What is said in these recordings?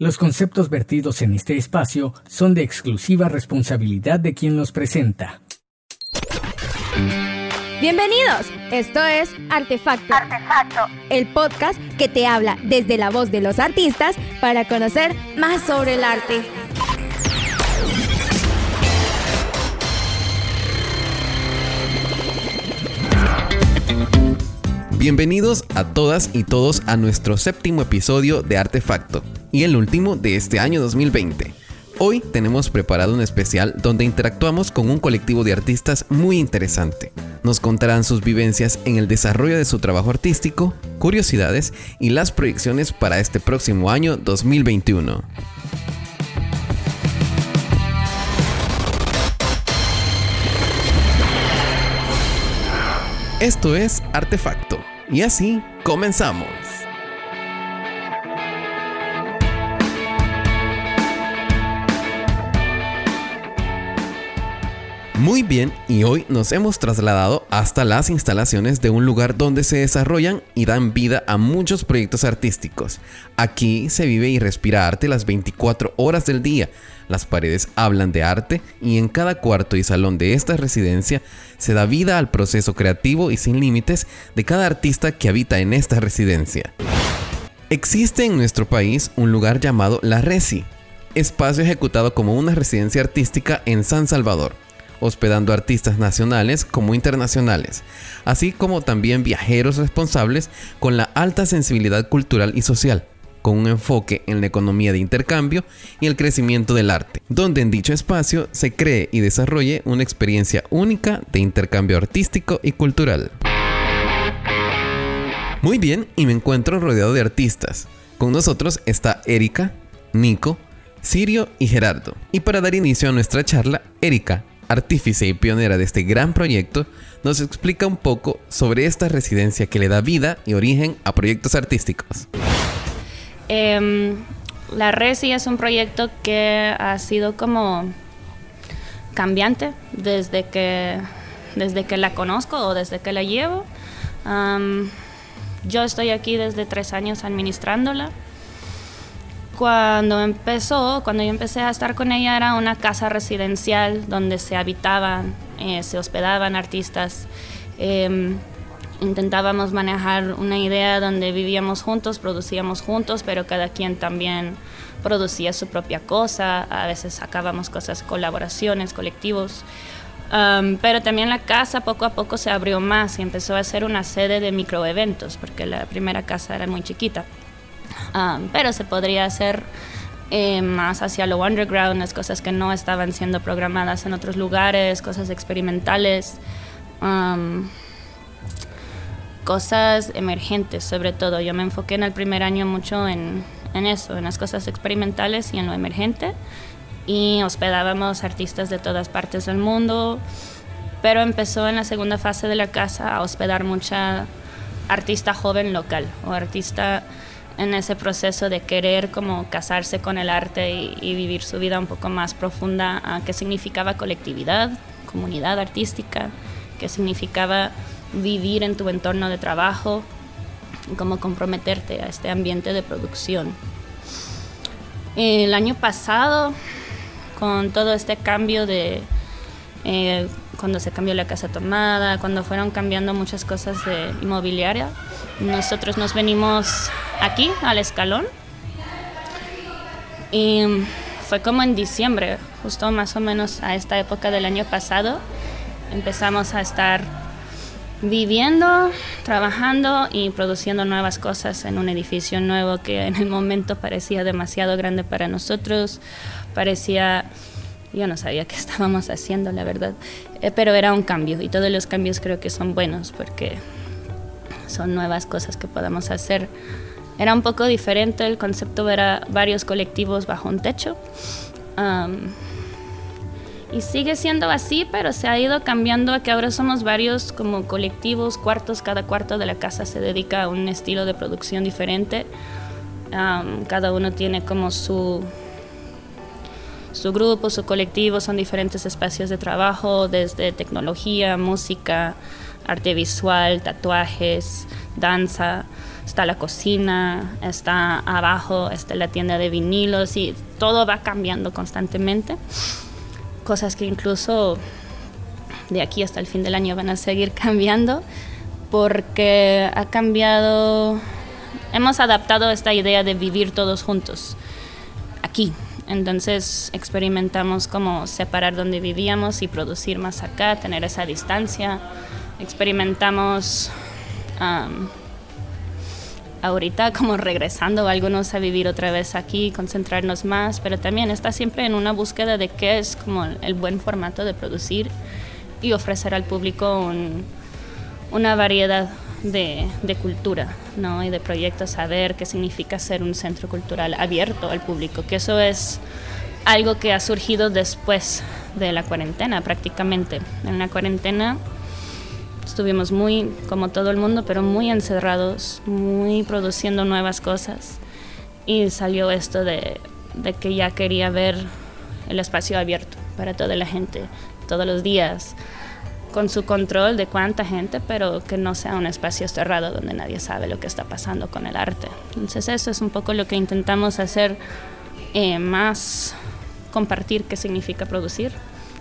Los conceptos vertidos en este espacio son de exclusiva responsabilidad de quien los presenta. Bienvenidos, esto es Artefacto. Artefacto, el podcast que te habla desde la voz de los artistas para conocer más sobre el arte. Bienvenidos a todas y todos a nuestro séptimo episodio de Artefacto y el último de este año 2020. Hoy tenemos preparado un especial donde interactuamos con un colectivo de artistas muy interesante. Nos contarán sus vivencias en el desarrollo de su trabajo artístico, curiosidades y las proyecciones para este próximo año 2021. Esto es Artefacto y así comenzamos. Muy bien, y hoy nos hemos trasladado hasta las instalaciones de un lugar donde se desarrollan y dan vida a muchos proyectos artísticos. Aquí se vive y respira arte las 24 horas del día. Las paredes hablan de arte y en cada cuarto y salón de esta residencia se da vida al proceso creativo y sin límites de cada artista que habita en esta residencia. Existe en nuestro país un lugar llamado La Resi, espacio ejecutado como una residencia artística en San Salvador hospedando artistas nacionales como internacionales, así como también viajeros responsables con la alta sensibilidad cultural y social, con un enfoque en la economía de intercambio y el crecimiento del arte, donde en dicho espacio se cree y desarrolle una experiencia única de intercambio artístico y cultural. Muy bien, y me encuentro rodeado de artistas. Con nosotros está Erika, Nico, Sirio y Gerardo. Y para dar inicio a nuestra charla, Erika, artífice y pionera de este gran proyecto, nos explica un poco sobre esta residencia que le da vida y origen a proyectos artísticos. Em, la Resi es un proyecto que ha sido como cambiante desde que, desde que la conozco o desde que la llevo. yo estoy aquí desde tres años administrándola cuando empezó, cuando yo empecé a estar con ella, era una casa residencial donde se habitaban, eh, se hospedaban artistas. Em, intentábamos manejar una idea donde vivíamos juntos, producíamos juntos, pero cada quien también producía su propia cosa. A veces sacábamos cosas, colaboraciones, colectivos. pero también la casa poco a poco se abrió más y empezó a ser una sede de microeventos, porque la primera casa era muy chiquita. Um, pero se podría hacer eh, más hacia lo underground, las cosas que no estaban siendo programadas en otros lugares, cosas experimentales, um, cosas emergentes sobre todo. Yo me enfoqué en el primer año mucho en, en eso, en las cosas experimentales y en lo emergente. Y hospedábamos artistas de todas partes del mundo, pero empezó en la segunda fase de la casa a hospedar mucha artista joven local o artista en ese proceso de querer como casarse con el arte y, vivir su vida un poco más profunda, a qué significaba colectividad, comunidad artística, qué significaba vivir en tu entorno de trabajo, y cómo comprometerte a este ambiente de producción. El año pasado, con todo este cambio de eh, cuando se cambió la casa tomada, cuando fueron cambiando muchas cosas de inmobiliaria, nosotros nos venimos aquí, al escalón. Y fue como en diciembre, justo más o menos a esta época del año pasado, empezamos a estar viviendo, trabajando y produciendo nuevas cosas en un edificio nuevo que en el momento parecía demasiado grande para nosotros, parecía, yo no sabía qué estábamos haciendo, la verdad, eh, pero era un cambio y todos los cambios creo que son buenos porque son nuevas cosas que podemos hacer. Era un poco diferente, el concepto era varios colectivos bajo un techo. y sigue siendo así, pero se ha ido cambiando a que ahora somos varios como colectivos, cuartos, cada cuarto de la casa se dedica a un estilo de producción diferente. cada uno tiene como su, su grupo, su colectivo, son diferentes espacios de trabajo, desde tecnología, música, arte visual, tatuajes, danza. está la cocina, está abajo, está la tienda de vinilos y todo va cambiando constantemente. Cosas que incluso de aquí hasta el fin del año van a seguir cambiando porque ha cambiado, hemos adaptado esta idea de vivir todos juntos aquí. Entonces experimentamos cómo separar donde vivíamos y producir más acá, tener esa distancia. Experimentamos ahorita como regresando algunos a vivir otra vez aquí, concentrarnos más, pero también está siempre en una búsqueda de qué es como el buen formato de producir y ofrecer al público una variedad de, cultura ¿no? y de proyectos, saber qué significa ser un centro cultural abierto al público, que eso es algo que ha surgido después de la cuarentena prácticamente. En la cuarentena estuvimos muy, como todo el mundo, pero muy encerrados, muy produciendo nuevas cosas. Y salió esto de, de que ya quería ver el espacio abierto para toda la gente, todos los días, con su control de cuánta gente, pero que no sea un espacio cerrado donde nadie sabe lo que está pasando con el arte. Entonces eso es un poco lo que intentamos hacer eh, más, compartir qué significa producir,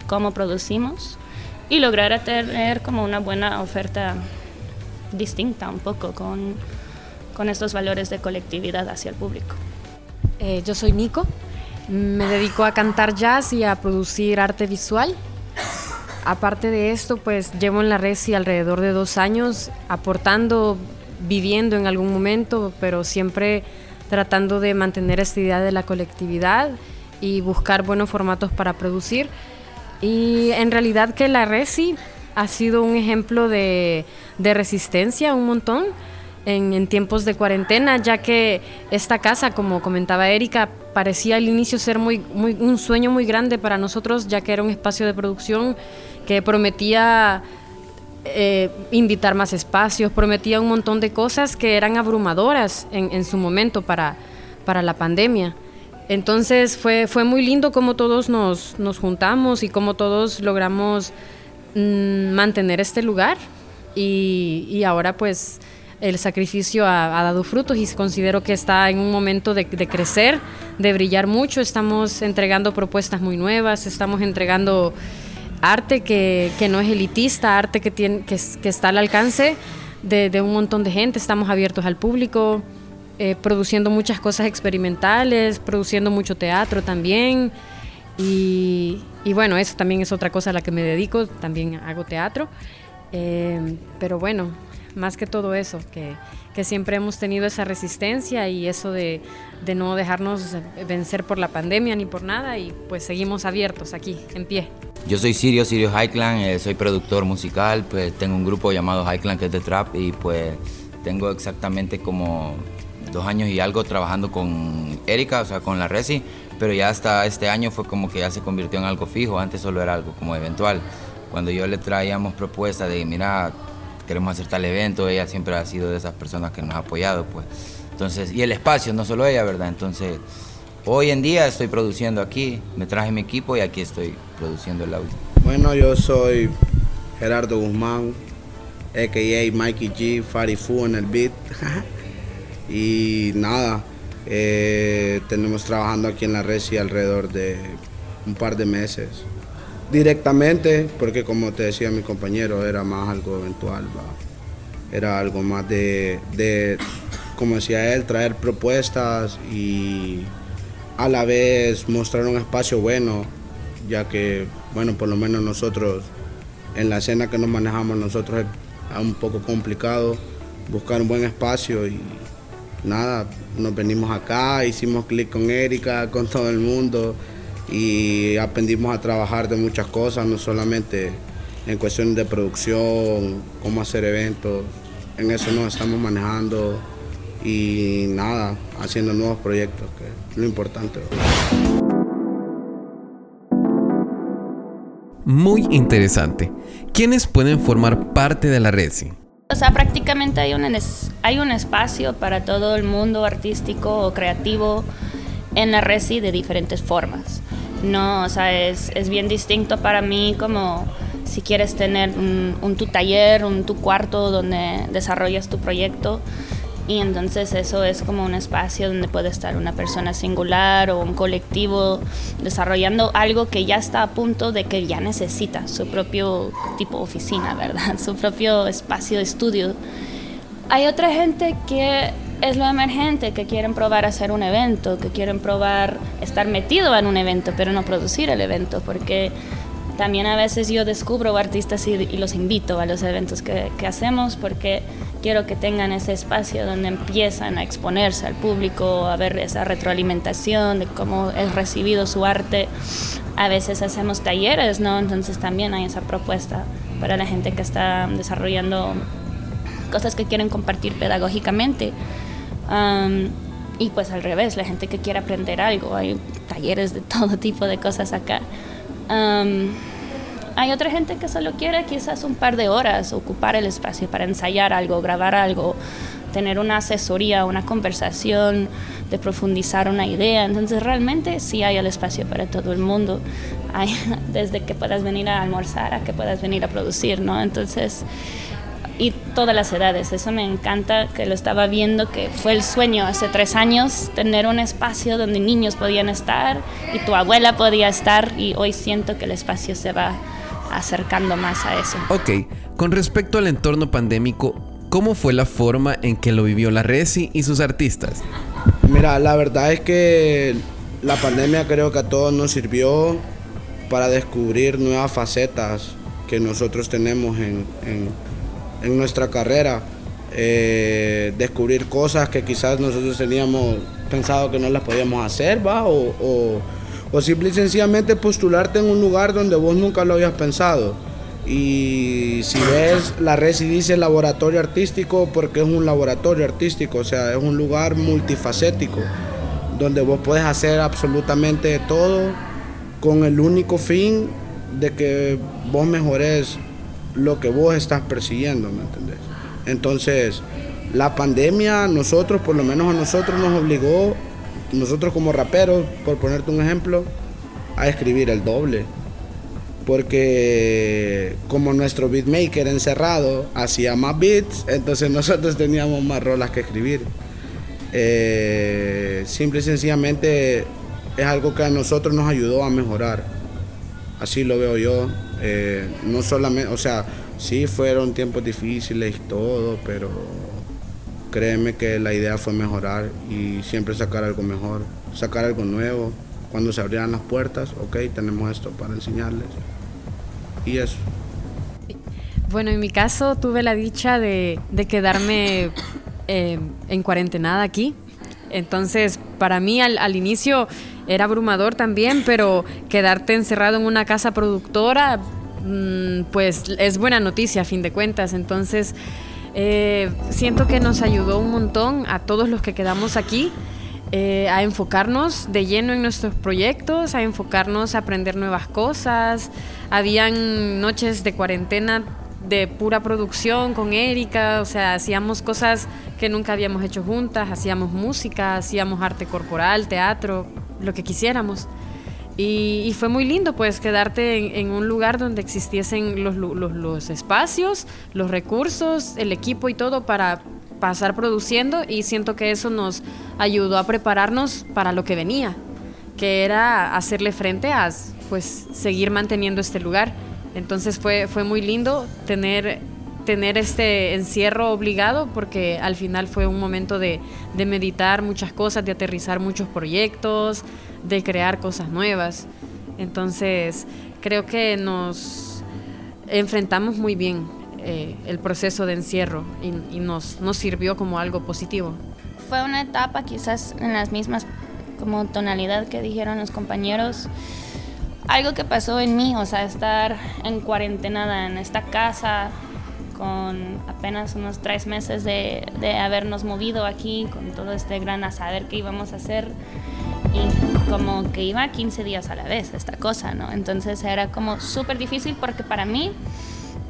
cómo producimos y lograr tener como una buena oferta distinta un poco con, con estos valores de colectividad hacia el público. Eh, yo soy Nico, me dedico a cantar jazz y a producir arte visual. Aparte de esto, pues llevo en la Resi alrededor de dos años aportando, viviendo en algún momento, pero siempre tratando de mantener esta idea de la colectividad y buscar buenos formatos para producir. Y en realidad que la Resi ha sido un ejemplo de, resistencia un montón en, tiempos de cuarentena, ya que esta casa, como comentaba Erika, parecía al inicio ser muy, un sueño muy grande para nosotros, ya que era un espacio de producción que prometía eh, invitar más espacios, prometía un montón de cosas que eran abrumadoras en, su momento para, para la pandemia. Entonces fue, fue muy lindo cómo todos nos, juntamos y cómo todos logramos mm, mantener este lugar y, ahora pues el sacrificio ha, dado frutos y considero que está en un momento de, crecer, de brillar mucho. Estamos entregando propuestas muy nuevas, estamos entregando arte que, no es elitista, arte que, tiene, que, está al alcance de, de un montón de gente, estamos abiertos al público. Eh, produciendo muchas cosas experimentales, produciendo mucho teatro también. Y, bueno, eso también es otra cosa a la que me dedico, también hago teatro. Eh, pero bueno, más que todo eso, que, que, siempre hemos tenido esa resistencia y eso de, de, no dejarnos vencer por la pandemia ni por nada y pues seguimos abiertos aquí, en pie. Yo soy Sirio, Sirio Highland, eh, soy productor musical, pues tengo un grupo llamado Highland que es de trap y pues tengo exactamente como dos años y algo trabajando con Erika, o sea, con la Resi, pero ya hasta este año fue como que ya se convirtió en algo fijo, antes solo era algo como eventual. Cuando yo le traíamos propuestas de, mira, queremos hacer tal evento, ella siempre ha sido de esas personas que nos ha apoyado, pues. Entonces, y el espacio, no solo ella, ¿verdad? Entonces, hoy en día estoy produciendo aquí, me traje mi equipo y aquí estoy produciendo el audio. Bueno, yo soy Gerardo Guzmán, a.k.a. Mikey G, Fari Fu en el beat. Y nada, eh, tenemos trabajando aquí en la Resi alrededor de un par de meses. Directamente, porque como te decía mi compañero, era más algo eventual, era algo más de, de, como decía él, traer propuestas y a la vez mostrar un espacio bueno, ya que, bueno, por lo menos nosotros, en la escena que nos manejamos nosotros es un poco complicado buscar un buen espacio y nada, nos venimos acá, hicimos clic con Erika, con todo el mundo y aprendimos a trabajar de muchas cosas, no solamente en cuestiones de producción, cómo hacer eventos, en eso nos estamos manejando y nada, haciendo nuevos proyectos, que es lo importante. Muy interesante. ¿Quiénes pueden formar parte de la red? O sea, prácticamente hay un, hay un espacio para todo el mundo artístico o creativo en la Resi de diferentes formas. No, o sea, es, es bien distinto para mí como si quieres tener un, tu taller, un tu cuarto donde desarrollas tu proyecto Y entonces eso es como un espacio donde puede estar una persona singular o un colectivo desarrollando algo que ya está a punto de que ya necesita su propio tipo oficina, ¿verdad? Su propio espacio de estudio. Hay otra gente que es lo emergente, que quieren probar hacer un evento, que quieren probar estar metido en un evento, pero no producir el evento, porque también a veces yo descubro artistas y, los invito a los eventos que, que, hacemos porque quiero que tengan ese espacio donde empiezan a exponerse al público, a ver esa retroalimentación de cómo es recibido su arte. A veces hacemos talleres, ¿no? Entonces también hay esa propuesta para la gente que está desarrollando cosas que quieren compartir pedagógicamente. y pues al revés, la gente que quiere aprender algo, hay talleres de todo tipo de cosas acá. Hay otra gente que solo quiere quizás un par de horas ocupar el espacio para ensayar algo, grabar algo, tener una asesoría, una conversación, de profundizar una idea. Entonces realmente sí hay el espacio para todo el mundo. Desde que puedas venir a almorzar a que puedas venir a producir, ¿no? Entonces y todas las edades. Eso me encanta, que lo estaba viendo, que fue el sueño hace tres años, tener un espacio donde niños podían estar y tu abuela podía estar y hoy siento que el espacio se va acercando más a eso. Ok, con respecto al entorno pandémico, ¿cómo fue la forma en que lo vivió la Resi y sus artistas? Mira, la verdad es que la pandemia creo que a todos nos sirvió para descubrir nuevas facetas que nosotros tenemos en en nuestra carrera, eh, descubrir cosas que quizás nosotros teníamos pensado que no las podíamos hacer, ¿va? O, o, o simple y sencillamente postularte en un lugar donde vos nunca lo habías pensado. Y si ves la red si dice laboratorio artístico, porque es un laboratorio artístico, o sea, es un lugar multifacético, donde vos puedes hacer absolutamente todo con el único fin de que vos mejores lo que vos estás persiguiendo, ¿me entendés? Entonces, la pandemia, nosotros, por lo menos a nosotros nos obligó, nosotros como raperos, por ponerte un ejemplo, a escribir el doble. Porque como nuestro beatmaker encerrado hacía más beats, entonces nosotros teníamos más rolas que escribir. Eh, simple y sencillamente es algo que a nosotros nos ayudó a mejorar. Así lo veo yo. Eh, no solamente, o sea, sí fueron tiempos difíciles y todo, pero créeme que la idea fue mejorar y siempre sacar algo mejor, sacar algo nuevo. Cuando se abrieran las puertas, ok, tenemos esto para enseñarles. Y eso. Bueno, en mi caso tuve la dicha de, quedarme eh, en cuarentena aquí. Entonces, para mí al inicio era abrumador también, pero quedarte encerrado en una casa productora, mm, pues es buena noticia a fin de cuentas. Entonces, eh, siento que nos ayudó un montón a todos los que quedamos aquí. Eh, a enfocarnos de lleno en nuestros proyectos, a enfocarnos a aprender nuevas cosas. Habían noches de cuarentena de pura producción con Erika, o sea, hacíamos cosas que nunca habíamos hecho juntas, hacíamos música, hacíamos arte corporal, teatro, lo que quisiéramos. Y, fue muy lindo pues quedarte en, un lugar donde existiesen los, los, espacios, los recursos, el equipo y todo para pasar produciendo y siento que eso nos ayudó a prepararnos para lo que venía, que era hacerle frente a pues seguir manteniendo este lugar. Entonces fue, fue muy lindo tener tener este encierro obligado porque al final fue un momento de, meditar muchas cosas, de aterrizar muchos proyectos, de crear cosas nuevas. Entonces creo que nos enfrentamos muy bien eh, el proceso de encierro y, nos, nos sirvió como algo positivo. Fue una etapa quizás en las mismas como tonalidad que dijeron los compañeros algo que pasó en mí, o sea, estar en cuarentena en esta casa, con apenas unos tres meses de, habernos movido aquí, con todo este gran a saber qué íbamos a hacer. Y como que iba 15 días a la vez esta cosa, ¿no? Entonces era como súper difícil porque para mí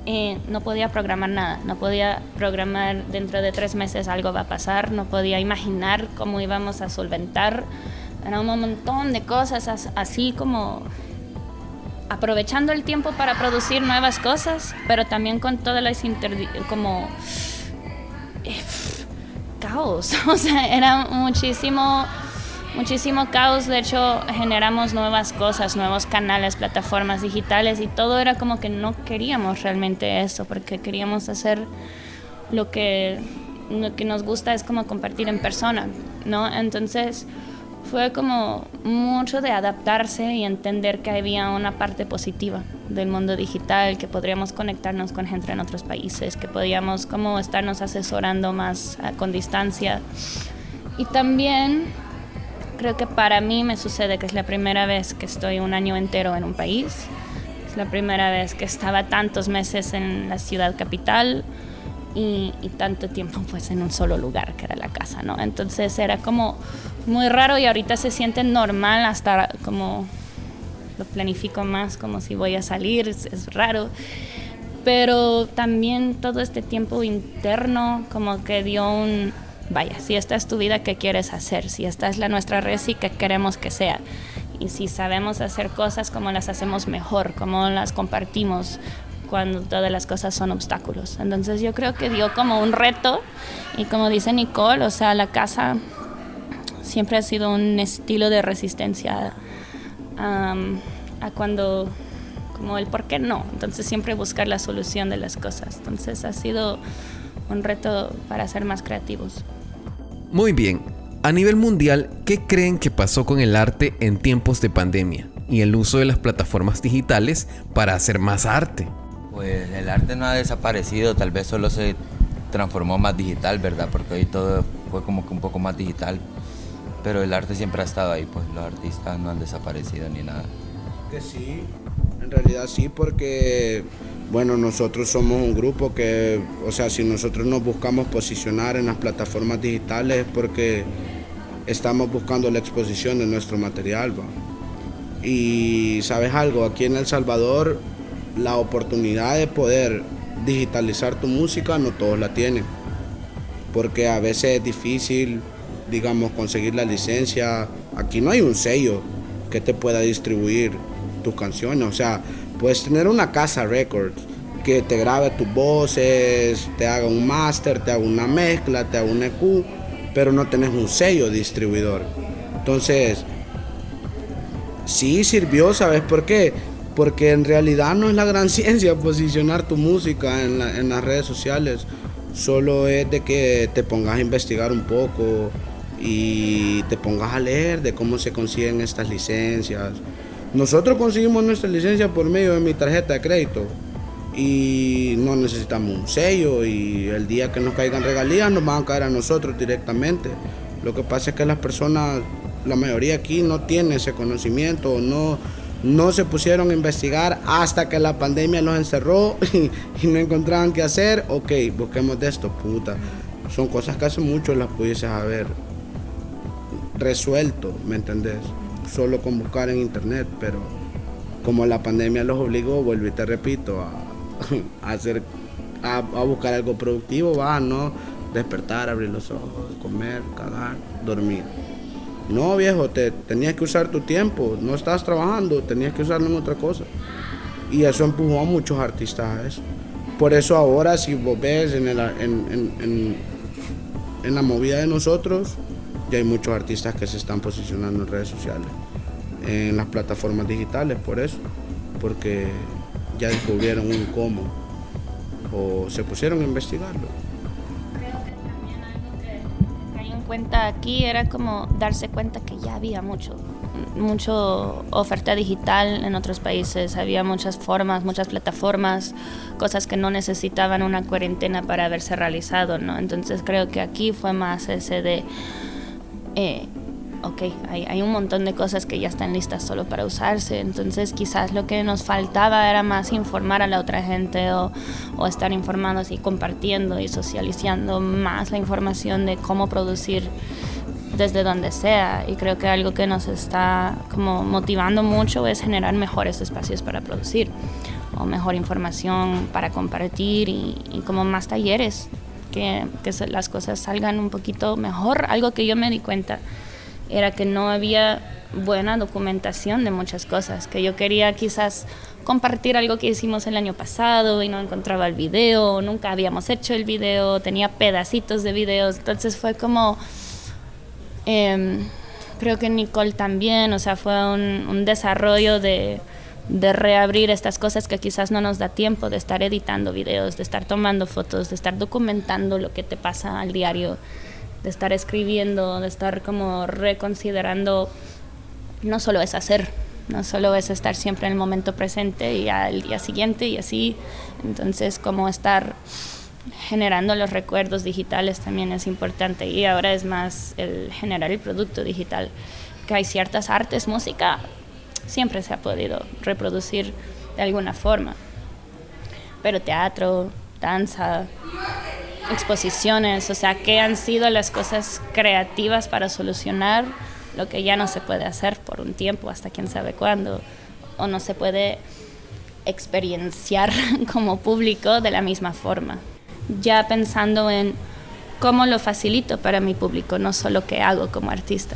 eh, no podía programar nada, no podía programar dentro de tres meses algo va a pasar, no podía imaginar cómo íbamos a solventar. Era un montón de cosas así como aprovechando el tiempo para producir nuevas cosas, pero también con todas las como caos, o sea, era muchísimo muchísimo caos, de hecho generamos nuevas cosas, nuevos canales, plataformas digitales y todo era como que no queríamos realmente eso, porque queríamos hacer lo que, lo que nos gusta es como compartir en persona, ¿no? Entonces fue como mucho de adaptarse y entender que había una parte positiva del mundo digital, que podríamos conectarnos con gente en otros países, que podíamos como estarnos asesorando más con distancia. Y también Creo que para mí me sucede que es la primera vez que estoy un año entero en un país. Es la primera vez que estaba tantos meses en la ciudad capital y, tanto tiempo pues en un solo lugar que era la casa, ¿no? Entonces era como muy raro y ahorita se siente normal hasta como lo planifico más como si voy a salir, es, es raro pero también todo este tiempo interno como que dio un, vaya, si esta es tu vida, ¿qué quieres hacer? Si esta es la nuestra resi, ¿qué queremos que sea? Y si sabemos hacer cosas, ¿cómo las hacemos mejor? ¿Cómo las compartimos? Cuando todas las cosas son obstáculos. Entonces yo creo que dio como un reto y como dice Nicole, o sea, la casa siempre ha sido un estilo de resistencia a cuando, como el por qué no. Entonces siempre buscar la solución de las cosas. Entonces ha sido un reto para ser más creativos. Muy bien, a nivel mundial, ¿qué creen que pasó con el arte en tiempos de pandemia y el uso de las plataformas digitales para hacer más arte? Pues el arte no ha desaparecido, tal vez solo se transformó más digital, ¿verdad? Porque hoy todo fue como que un poco más digital. Pero el arte siempre ha estado ahí, pues los artistas no han desaparecido ni nada. Que sí, en realidad sí, porque bueno, nosotros somos un grupo que, o sea, si nosotros nos buscamos posicionar en las plataformas digitales es porque estamos buscando la exposición de nuestro material. Y sabes algo, aquí en El Salvador la oportunidad de poder digitalizar tu música no todos la tienen, porque a veces es difícil, digamos, conseguir la licencia. Aquí no hay un sello que te pueda distribuir tus canciones, o sea, Puedes tener una casa records que te grabe tus voces, te haga un master, te haga una mezcla, te haga un EQ, pero no tenés un sello distribuidor. Entonces, sí sirvió, ¿sabes por qué? Porque en realidad no es la gran ciencia posicionar tu música en, en las redes sociales. Solo es de que te pongas a investigar un poco y te pongas a leer de cómo se consiguen estas licencias nosotros conseguimos nuestra licencia por medio de mi tarjeta de crédito y no necesitamos un sello y el día que nos caigan regalías nos van a caer a nosotros directamente. Lo que pasa es que las personas, la mayoría aquí no tiene ese conocimiento, no, no se pusieron a investigar hasta que la pandemia los encerró y, no encontraban qué hacer. Ok, busquemos de esto, puta. Son cosas que hace mucho las pudieses haber resuelto, ¿me entendés? solo con buscar en internet, pero como la pandemia los obligó, vuelvo y te repito, a, hacer, a, buscar algo productivo, va, no despertar, abrir los ojos, comer, cagar, dormir. No, viejo, te tenías que usar tu tiempo, no estás trabajando, tenías que usarlo en otra cosa. Y eso empujó a muchos artistas a eso. Por eso ahora, si vos ves en, en, en, en la movida de nosotros, ya hay muchos artistas que se están posicionando en redes sociales, en las plataformas digitales, por eso, porque ya descubrieron un cómo o se pusieron a investigarlo. Cuenta aquí era como darse cuenta que ya había mucho, mucho oferta digital en otros países, había muchas formas, muchas plataformas, cosas que no necesitaban una cuarentena para haberse realizado, ¿no? Entonces creo que aquí fue más ese de eh, ok, hay, un montón de cosas que ya están listas solo para usarse, entonces quizás lo que nos faltaba era más informar a la otra gente o, estar informando y compartiendo y socializando más la información de cómo producir desde donde sea y creo que algo que nos está como motivando mucho es generar mejores espacios para producir o mejor información para compartir y, como más talleres que, las cosas salgan un poquito mejor. Algo que yo me di cuenta era que no había buena documentación de muchas cosas, que yo quería quizás compartir algo que hicimos el año pasado y no encontraba el video, nunca habíamos hecho el video, tenía pedacitos de videos, entonces fue como, em, creo que Nicole también, o sea, fue un, desarrollo de, de reabrir estas cosas que quizás no nos da tiempo de estar editando videos, de estar tomando fotos, de estar documentando lo que te pasa al diario, de estar escribiendo, de estar como reconsiderando, no solo es hacer, no solo es estar siempre en el momento presente y al día siguiente y así. Entonces, como estar generando los recuerdos digitales también es importante y ahora es más el generar el producto digital, que hay ciertas artes, música, siempre se ha podido reproducir de alguna forma, pero teatro, danza, exposiciones, o sea, ¿qué han sido las cosas creativas para solucionar lo que ya no se puede hacer por un tiempo, hasta quién sabe cuándo, o no se puede experienciar como público de la misma forma. Ya pensando en cómo lo facilito para mi público, no solo qué hago como artista.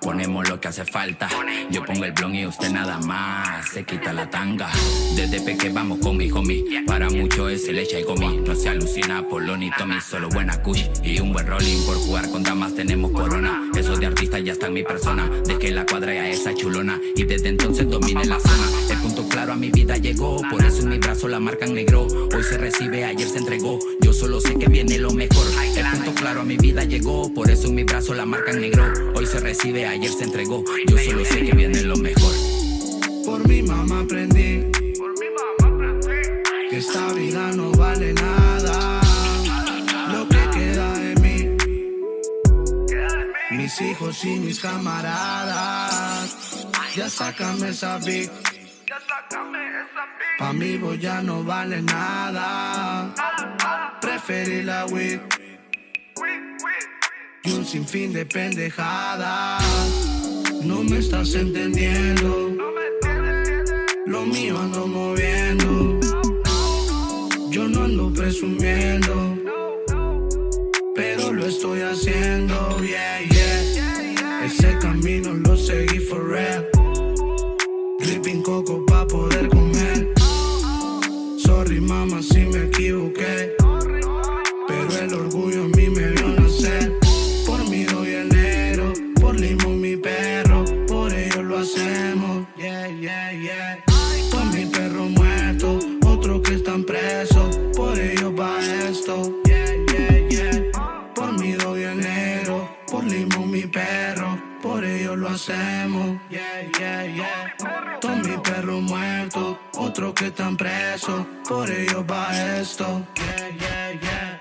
Ponemos lo que hace falta. Yo pongo el blon y usted nada más. Se quita la tanga. Desde peque vamos con mi homie. Para mucho es leche y gomi. No se alucina por lo ni Tommy. Solo buena kush y un buen rolling. Por jugar con damas tenemos corona. Eso de artista ya está en mi persona. De que la cuadra a esa chulona. Y desde entonces domine la zona. El punto claro a mi vida llegó. Por eso en mi brazo la marca en negro. Hoy se recibe, ayer se entregó. Yo solo sé que viene lo mejor. El punto claro a mi vida llegó. Por eso en mi brazo la marca en negro. Hoy se recibe, ayer se entregó. Yo solo sé que viene lo mejor. Por mi mamá aprendí. Que esta vida no vale nada. Lo que queda de mí. Mis hijos y mis camaradas. Ya sácame esa big. Pa' mí vos ya no vale nada. Preferí la weed un sinfín de pendejadas. No me estás entendiendo. Lo mío ando moviendo. Yo no ando presumiendo. Pero lo estoy haciendo, yeah, yeah. Ese camino lo seguí forever. Dripping coco pa' poder comer. Sorry, mama, si me equivoqué. Que están presos. Por ello va esto. Yeah, yeah, yeah.